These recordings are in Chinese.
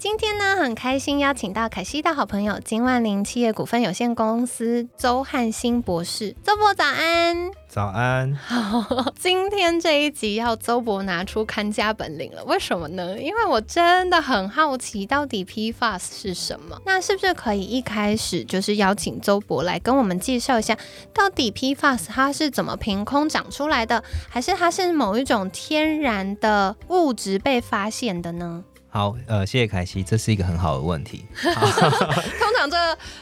今天呢，很开心邀请到凯西的好朋友金万林企业股份有限公司周汉新博士。周博早安，早安。今天这一集要周博拿出看家本领了，为什么呢？因为我真的很好奇，到底 PFAS 是什么？那是不是可以一开始就是邀请周博来跟我们介绍一下，到底 PFAS 它是怎么凭空长出来的，还是它是某一种天然的物质被发现的呢？好，呃，谢谢凯西，这是一个很好的问题。通常这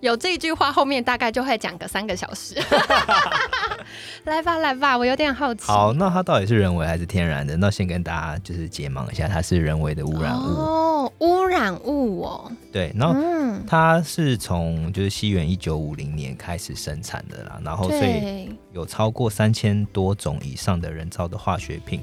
有这一句话后面大概就会讲个三个小时。来吧，来吧，我有点好奇。好，那它到底是人为还是天然的？那先跟大家就是解盲一下，它是人为的污染物。哦，污染物哦。对，然后它是从就是西元一九五零年开始生产的啦，然后所以有超过三千多种以上的人造的化学品，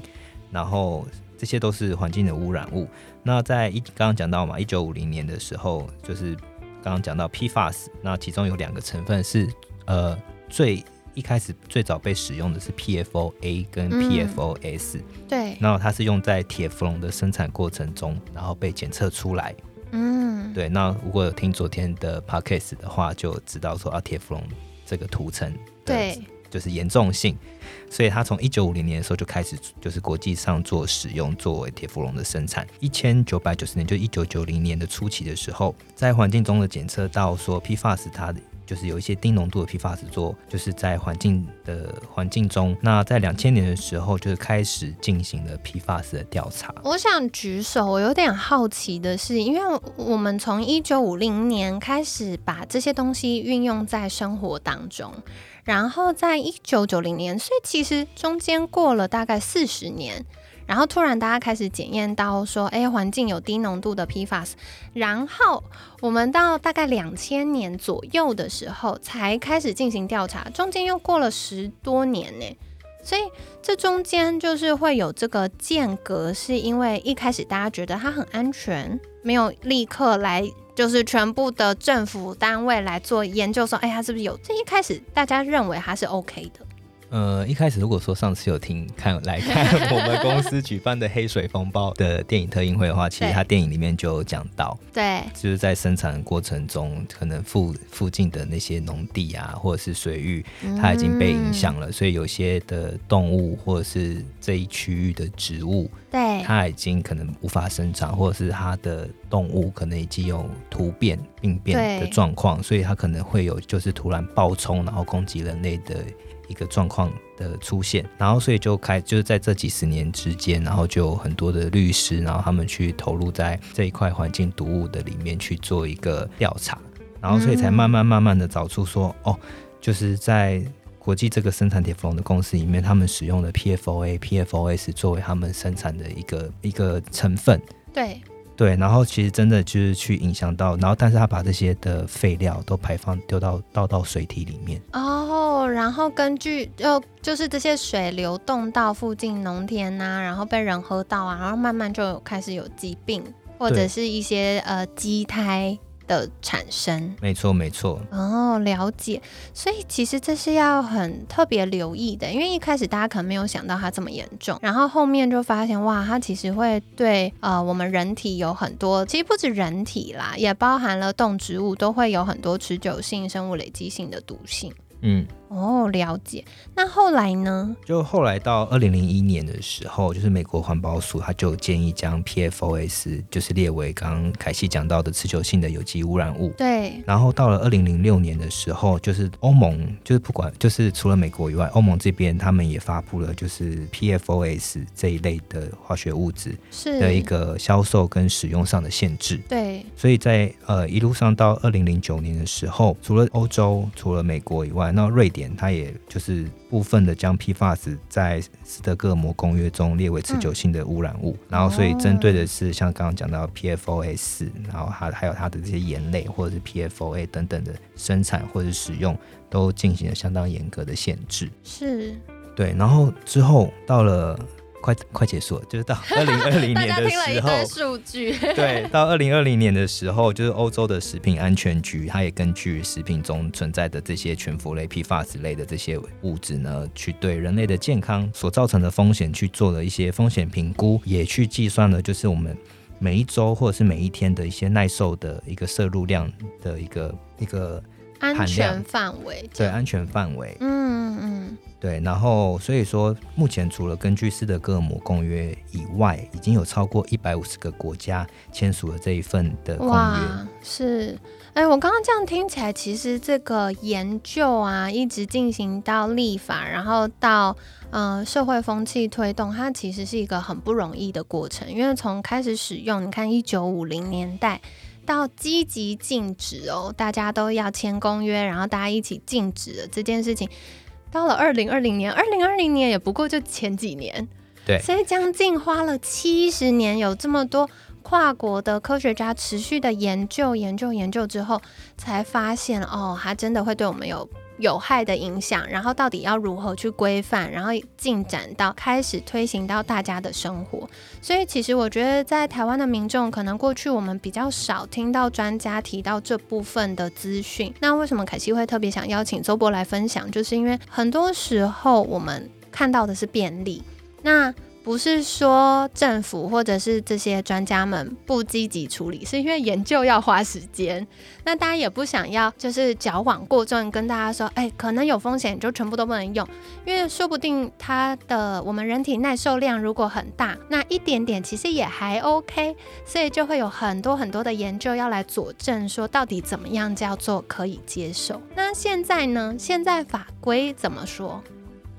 然后。这些都是环境的污染物。那在一刚刚讲到嘛，一九五零年的时候，就是刚刚讲到 PFAS，那其中有两个成分是呃最一开始最早被使用的是 PFOA 跟 PFOS。对。然后它是用在铁氟龙的生产过程中，然后被检测出来。嗯。对。那如果有听昨天的 Podcast 的话，就知道说啊，铁氟龙这个涂层。对。就是严重性，所以它从一九五零年的时候就开始，就是国际上做使用作为铁氟龙的生产。一千九百九十年，就一九九零年的初期的时候，在环境中的检测到说 PFAS 它的。就是有一些低浓度的 PFAS 做，就是在环境的环境中。那在两千年的时候，就是开始进行了 PFAS 的调查。我想举手，我有点好奇的是，因为我们从一九五零年开始把这些东西运用在生活当中，然后在一九九零年，所以其实中间过了大概四十年。然后突然大家开始检验到说，哎，环境有低浓度的 PFAS。然后我们到大概两千年左右的时候才开始进行调查，中间又过了十多年呢。所以这中间就是会有这个间隔，是因为一开始大家觉得它很安全，没有立刻来就是全部的政府单位来做研究，说，哎，它是不是有？这一开始大家认为它是 OK 的。呃，一开始如果说上次有听看来看我们公司举办的黑水风暴的电影特映会的话，其实它电影里面就有讲到，对，就是在生产过程中，可能附附近的那些农地啊，或者是水域，它已经被影响了，所以有些的动物或者是这一区域的植物，对，它已经可能无法生长，或者是它的动物可能已经有突变病变的状况，所以它可能会有就是突然暴冲，然后攻击人类的。一个状况的出现，然后所以就开就是在这几十年之间，然后就有很多的律师，然后他们去投入在这一块环境毒物的里面去做一个调查，然后所以才慢慢慢慢的找出说，哦，就是在国际这个生产铁氟龙的公司里面，他们使用的 PFOA、PFOS 作为他们生产的一个一个成分。对。对，然后其实真的就是去影响到，然后但是他把这些的废料都排放丢到倒到水体里面哦，然后根据就就是这些水流动到附近农田呐，然后被人喝到啊，然后慢慢就开始有疾病或者是一些呃畸胎。的产生，没错没错哦，了解。所以其实这是要很特别留意的，因为一开始大家可能没有想到它这么严重，然后后面就发现哇，它其实会对呃我们人体有很多，其实不止人体啦，也包含了动植物都会有很多持久性、生物累积性的毒性。嗯，哦，了解。那后来呢？就后来到二零零一年的时候，就是美国环保署他就建议将 PFOS 就是列为刚刚凯西讲到的持久性的有机污染物。对。然后到了二零零六年的时候，就是欧盟就是不管就是除了美国以外，欧盟这边他们也发布了就是 PFOS 这一类的化学物质的一个销售跟使用上的限制。对。所以在呃一路上到二零零九年的时候，除了欧洲、除了美国以外，那瑞典。它也就是部分的将 PFAS 在斯德哥尔摩公约中列为持久性的污染物，然后所以针对的是像刚刚讲到 PFOS，然后还还有它的这些盐类或者是 PFOA 等等的生产或者使用都进行了相当严格的限制。是，对，然后之后到了。快快结束了，就是到二零二零年的时候，数据。对，到二零二零年的时候，就是欧洲的食品安全局，它也根据食品中存在的这些全氟类、PFAS 类的这些物质呢，去对人类的健康所造成的风险去做了一些风险评估，也去计算了，就是我们每一周或者是每一天的一些耐受的一个摄入量的一个一个安全范围，对安全范围，嗯嗯。对，然后所以说，目前除了根据斯德哥尔摩公约以外，已经有超过一百五十个国家签署了这一份的公约。是，哎，我刚刚这样听起来，其实这个研究啊，一直进行到立法，然后到呃社会风气推动，它其实是一个很不容易的过程。因为从开始使用，你看一九五零年代到积极禁止哦，大家都要签公约，然后大家一起禁止了这件事情。到了二零二零年，二零二零年也不过就前几年，对，所以将近花了七十年，有这么多跨国的科学家持续的研究、研究、研究之后，才发现哦，它真的会对我们有。有害的影响，然后到底要如何去规范，然后进展到开始推行到大家的生活。所以其实我觉得，在台湾的民众，可能过去我们比较少听到专家提到这部分的资讯。那为什么凯西会特别想邀请周博来分享？就是因为很多时候我们看到的是便利。那不是说政府或者是这些专家们不积极处理，是因为研究要花时间。那大家也不想要，就是矫枉过正，跟大家说，哎，可能有风险，就全部都不能用，因为说不定它的我们人体耐受量如果很大，那一点点其实也还 OK，所以就会有很多很多的研究要来佐证，说到底怎么样叫做可以接受。那现在呢？现在法规怎么说？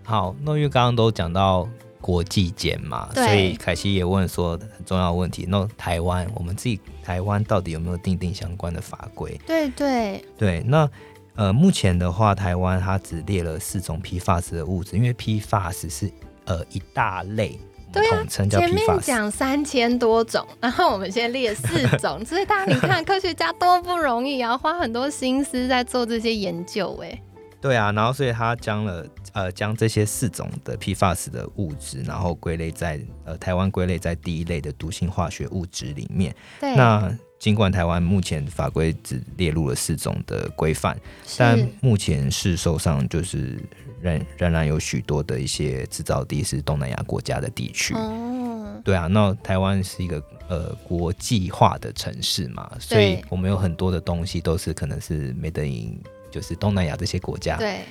好，那因为刚刚都讲到。国际间嘛，所以凯西也问说很重要的问题。那台湾，我们自己台湾到底有没有定定相关的法规？对对对。那呃，目前的话，台湾它只列了四种 PFAS 的物质，因为 PFAS 是呃一大类，统称叫 PFAS。前面讲三千多种，然后我们先列四种，所以大家你看科学家多不容易啊，花很多心思在做这些研究，哎。对啊，然后所以他将了呃将这些四种的 PFAS 的物质，然后归类在呃台湾归类在第一类的毒性化学物质里面。对。那尽管台湾目前法规只列入了四种的规范，但目前市售上就是仍仍然有许多的一些制造地是东南亚国家的地区。哦。对啊，那台湾是一个呃国际化的城市嘛，所以我们有很多的东西都是可能是没得赢。就是东南亚这些国家，对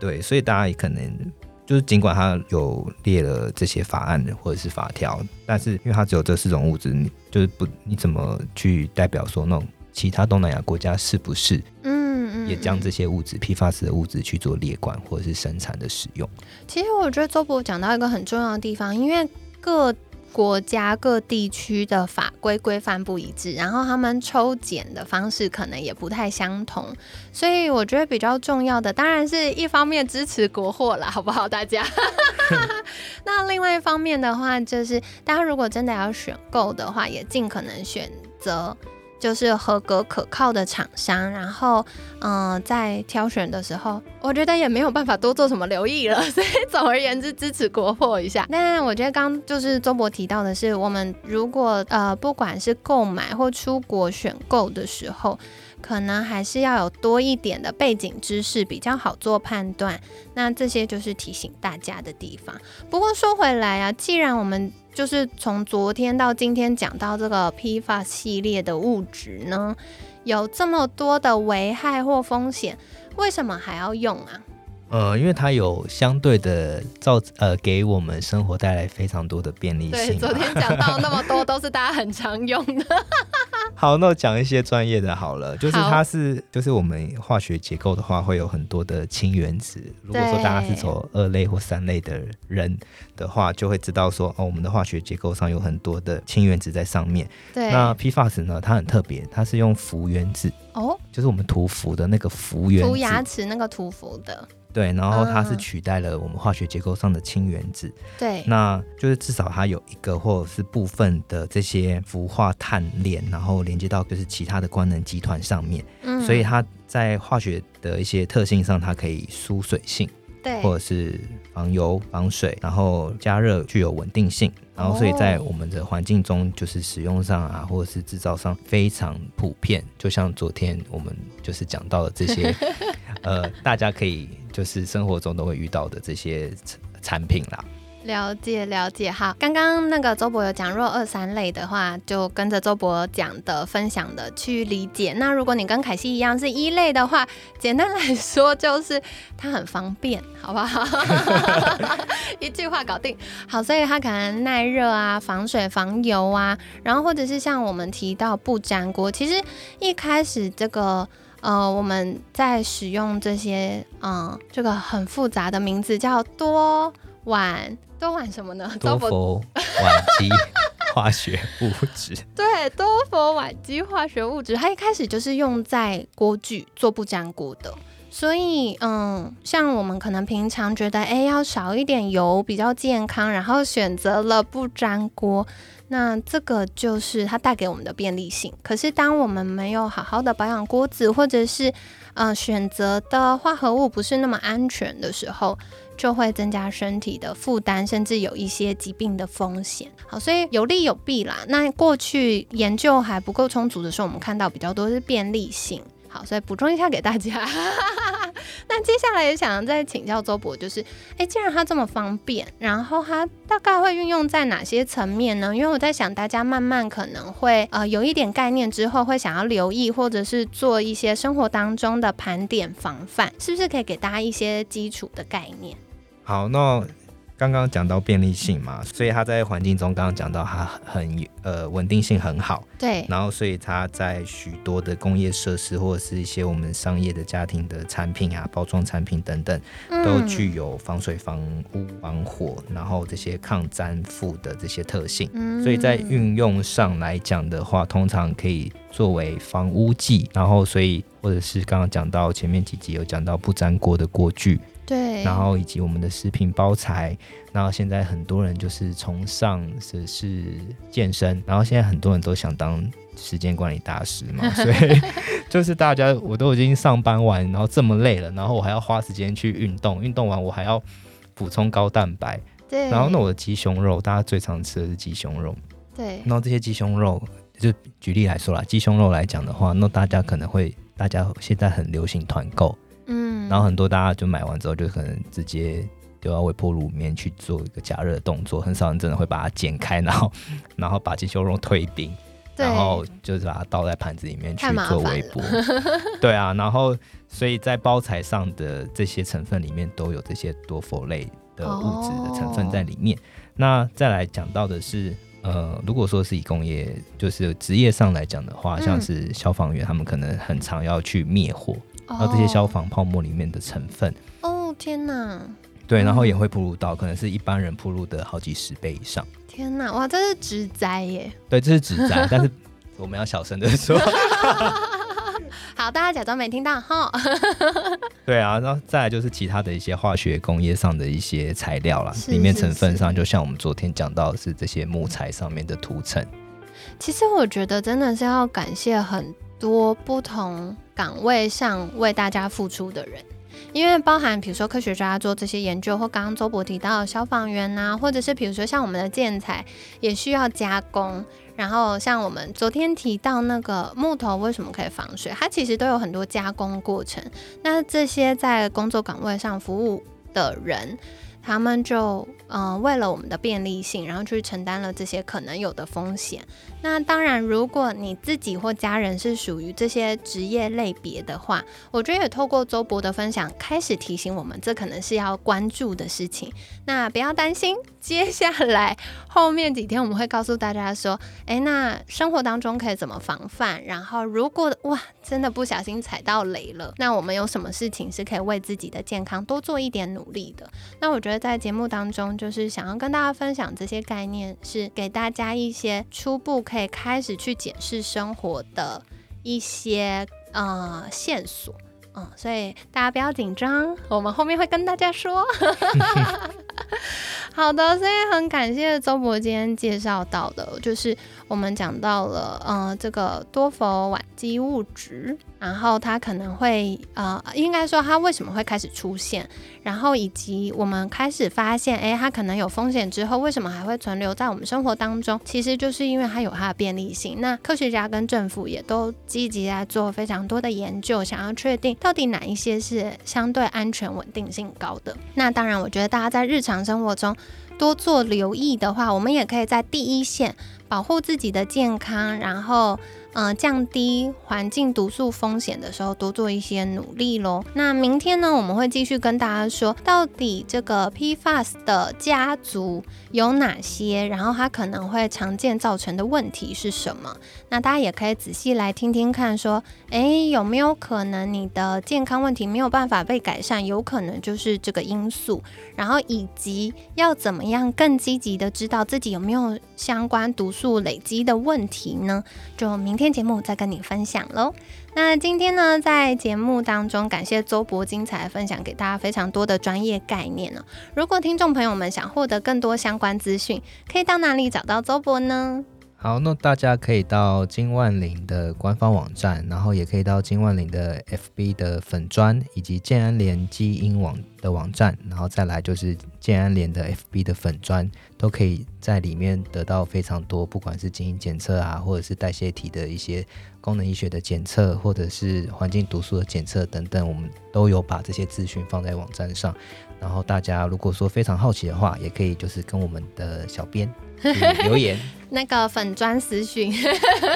对，所以大家也可能就是尽管它有列了这些法案或者是法条，但是因为它只有这四种物质，你就是不你怎么去代表说那种其他东南亚国家是不是嗯嗯也将这些物质批发式的物质去做列管或者是生产的使用？其实我觉得周博讲到一个很重要的地方，因为各。国家各地区的法规规范不一致，然后他们抽检的方式可能也不太相同，所以我觉得比较重要的，当然是一方面支持国货了，好不好？大家。那另外一方面的话，就是大家如果真的要选购的话，也尽可能选择。就是合格可靠的厂商，然后，嗯，在挑选的时候，我觉得也没有办法多做什么留意了，所以总而言之，支持国货一下。那我觉得刚就是周博提到的是，我们如果呃不管是购买或出国选购的时候。可能还是要有多一点的背景知识，比较好做判断。那这些就是提醒大家的地方。不过说回来啊，既然我们就是从昨天到今天讲到这个批发系列的物质呢，有这么多的危害或风险，为什么还要用啊？呃，因为它有相对的造呃，给我们生活带来非常多的便利性。对，昨天讲到那么多，都是大家很常用的。好，那我讲一些专业的好了，就是它是就是我们化学结构的话，会有很多的氢原子。如果说大家是走二类或三类的人的话，就会知道说哦，我们的化学结构上有很多的氢原子在上面。对。那 PFAS 呢，它很特别，它是用氟原子哦，就是我们涂氟的那个氟原子，涂牙齿那个涂氟的。对，然后它是取代了我们化学结构上的氢原子。对，那就是至少它有一个或者是部分的这些氟化碳链，然后连接到就是其他的官能集团上面。嗯，所以它在化学的一些特性上，它可以疏水性，对，或者是防油、防水，然后加热具有稳定性。然后所以在我们的环境中，就是使用上啊，或者是制造上非常普遍。就像昨天我们就是讲到的这些，呃，大家可以。就是生活中都会遇到的这些产品啦。了解了解，好，刚刚那个周博有讲，若二三类的话，就跟着周博讲的分享的去理解。那如果你跟凯西一样是一类的话，简单来说就是它很方便，好不好？一句话搞定。好，所以它可能耐热啊，防水防油啊，然后或者是像我们提到不粘锅，其实一开始这个。呃，我们在使用这些，嗯，这个很复杂的名字叫多烷多烷什么呢？多氟烷基化学物质。对，多氟烷基化学物质，它一开始就是用在锅具做不粘锅的。所以，嗯，像我们可能平常觉得，哎，要少一点油比较健康，然后选择了不粘锅。那这个就是它带给我们的便利性。可是，当我们没有好好的保养锅子，或者是呃选择的化合物不是那么安全的时候，就会增加身体的负担，甚至有一些疾病的风险。好，所以有利有弊啦。那过去研究还不够充足的时候，我们看到比较多是便利性。好，所以补充一下给大家。那接下来也想再请教周博，就是，哎，既然它这么方便，然后它大概会运用在哪些层面呢？因为我在想，大家慢慢可能会呃有一点概念之后，会想要留意，或者是做一些生活当中的盘点防范，是不是可以给大家一些基础的概念？好，那。刚刚讲到便利性嘛，所以它在环境中刚刚讲到它很呃稳定性很好，对，然后所以它在许多的工业设施或者是一些我们商业的家庭的产品啊，包装产品等等，都具有防水、防污、防火，然后这些抗粘附的这些特性，所以在运用上来讲的话，通常可以作为防污剂，然后所以或者是刚刚讲到前面几集有讲到不粘锅的锅具。对，然后以及我们的食品包材，然后现在很多人就是崇尚的是健身，然后现在很多人都想当时间管理大师嘛，所以就是大家我都已经上班完，然后这么累了，然后我还要花时间去运动，运动完我还要补充高蛋白，对，然后那我的鸡胸肉，大家最常吃的是鸡胸肉，对，然后这些鸡胸肉，就举例来说啦，鸡胸肉来讲的话，那大家可能会，大家现在很流行团购。嗯，然后很多大家就买完之后就可能直接丢到微波炉里面去做一个加热动作，很少人真的会把它剪开，然后然后把鸡胸肉退冰，然后就是把它倒在盘子里面去做微波。对啊，然后所以在包材上的这些成分里面都有这些多氟类的物质的成分在里面。那再来讲到的是，呃，如果说是以工业就是职业上来讲的话，像是消防员，他们可能很常要去灭火。然后这些消防泡沫里面的成分，哦天哪！对，然后也会铺入到可能是一般人铺入的好几十倍以上。天哪，哇，这是植栽耶！对，这是植栽，但是我们要小声的说。好，大家假装没听到哈。对啊，然后再来就是其他的一些化学工业上的一些材料啦，里面成分上，就像我们昨天讲到的是这些木材上面的涂层。其实我觉得真的是要感谢很。多不同岗位上为大家付出的人，因为包含比如说科学家做这些研究，或刚刚周博提到消防员呐，或者是比如说像我们的建材也需要加工，然后像我们昨天提到那个木头为什么可以防水，它其实都有很多加工过程。那这些在工作岗位上服务的人。他们就嗯为了我们的便利性，然后去承担了这些可能有的风险。那当然，如果你自己或家人是属于这些职业类别的话，我觉得也透过周博的分享，开始提醒我们，这可能是要关注的事情。那不要担心，接下来后面几天我们会告诉大家说，诶，那生活当中可以怎么防范？然后如果哇，真的不小心踩到雷了，那我们有什么事情是可以为自己的健康多做一点努力的？那我觉得在节目当中，就是想要跟大家分享这些概念，是给大家一些初步。可以开始去检视生活的一些呃线索，嗯，所以大家不要紧张，我们后面会跟大家说。好的，所以很感谢周博今天介绍到的，就是我们讲到了，呃，这个多氟烷基物质，然后它可能会，呃，应该说它为什么会开始出现，然后以及我们开始发现，哎，它可能有风险之后，为什么还会存留在我们生活当中？其实就是因为它有它的便利性。那科学家跟政府也都积极在做非常多的研究，想要确定到底哪一些是相对安全、稳定性高的。那当然，我觉得大家在日常生活中。多做留意的话，我们也可以在第一线保护自己的健康，然后。呃，降低环境毒素风险的时候，多做一些努力喽。那明天呢，我们会继续跟大家说，到底这个 PFAS 的家族有哪些，然后它可能会常见造成的问题是什么？那大家也可以仔细来听听看，说，诶，有没有可能你的健康问题没有办法被改善？有可能就是这个因素。然后以及要怎么样更积极的知道自己有没有相关毒素累积的问题呢？就明天。节目再跟你分享喽。那今天呢，在节目当中，感谢周博精彩分享给大家非常多的专业概念呢。如果听众朋友们想获得更多相关资讯，可以到哪里找到周博呢？好，那大家可以到金万林的官方网站，然后也可以到金万林的 FB 的粉砖，以及建安联基因网的网站，然后再来就是建安联的 FB 的粉砖，都可以在里面得到非常多，不管是基因检测啊，或者是代谢体的一些功能医学的检测，或者是环境毒素的检测等等，我们都有把这些资讯放在网站上。然后大家如果说非常好奇的话，也可以就是跟我们的小编留言。那个粉砖私讯，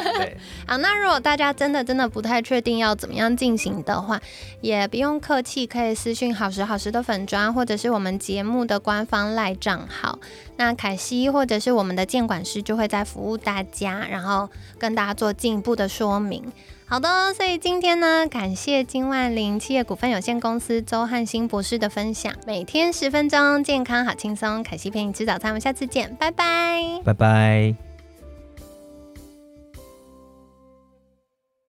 好，那如果大家真的真的不太确定要怎么样进行的话，也不用客气，可以私讯好时好时的粉砖，或者是我们节目的官方赖账号。那凯西或者是我们的监管师就会在服务大家，然后跟大家做进一步的说明。好的，所以今天呢，感谢金万林企业股份有限公司周汉新博士的分享，每天十分钟，健康好轻松。凯西陪你吃早餐，我们下次见，拜拜，拜拜。